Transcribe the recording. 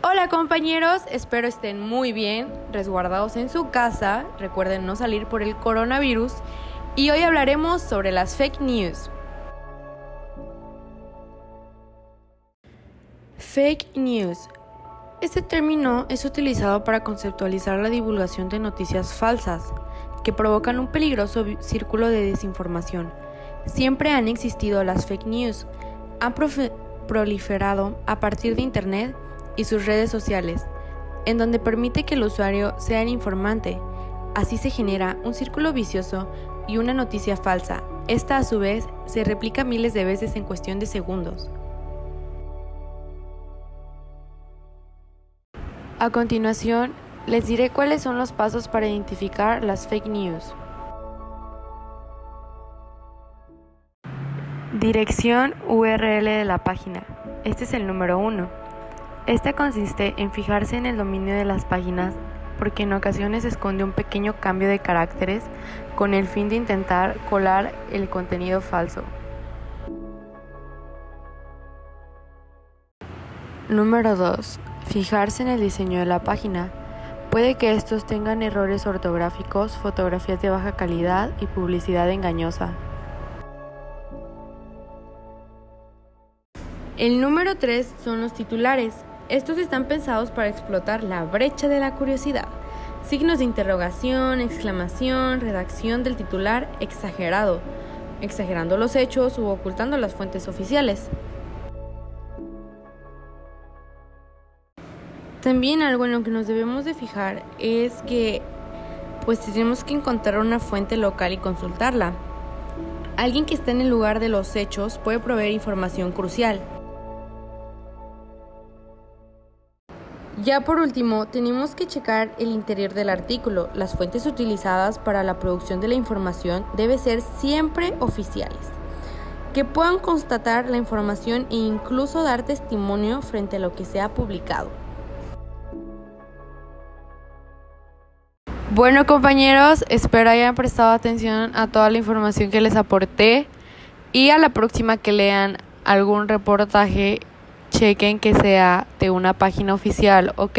Hola compañeros, espero estén muy bien, resguardados en su casa, recuerden no salir por el coronavirus y hoy hablaremos sobre las fake news. Fake news. Este término es utilizado para conceptualizar la divulgación de noticias falsas que provocan un peligroso círculo de desinformación. Siempre han existido las fake news, han proliferado a partir de Internet y sus redes sociales, en donde permite que el usuario sea el informante. Así se genera un círculo vicioso y una noticia falsa. Esta a su vez se replica miles de veces en cuestión de segundos. A continuación, les diré cuáles son los pasos para identificar las fake news. Dirección URL de la página. Este es el número uno. Esta consiste en fijarse en el dominio de las páginas porque en ocasiones esconde un pequeño cambio de caracteres con el fin de intentar colar el contenido falso. Número 2. Fijarse en el diseño de la página. Puede que estos tengan errores ortográficos, fotografías de baja calidad y publicidad engañosa. El número 3 son los titulares. Estos están pensados para explotar la brecha de la curiosidad. Signos de interrogación, exclamación, redacción del titular exagerado, exagerando los hechos u ocultando las fuentes oficiales. También algo en lo que nos debemos de fijar es que pues tenemos que encontrar una fuente local y consultarla. Alguien que esté en el lugar de los hechos puede proveer información crucial. Ya por último, tenemos que checar el interior del artículo. Las fuentes utilizadas para la producción de la información deben ser siempre oficiales, que puedan constatar la información e incluso dar testimonio frente a lo que se ha publicado. Bueno compañeros, espero hayan prestado atención a toda la información que les aporté y a la próxima que lean algún reportaje chequen que sea de una página oficial, ¿ok?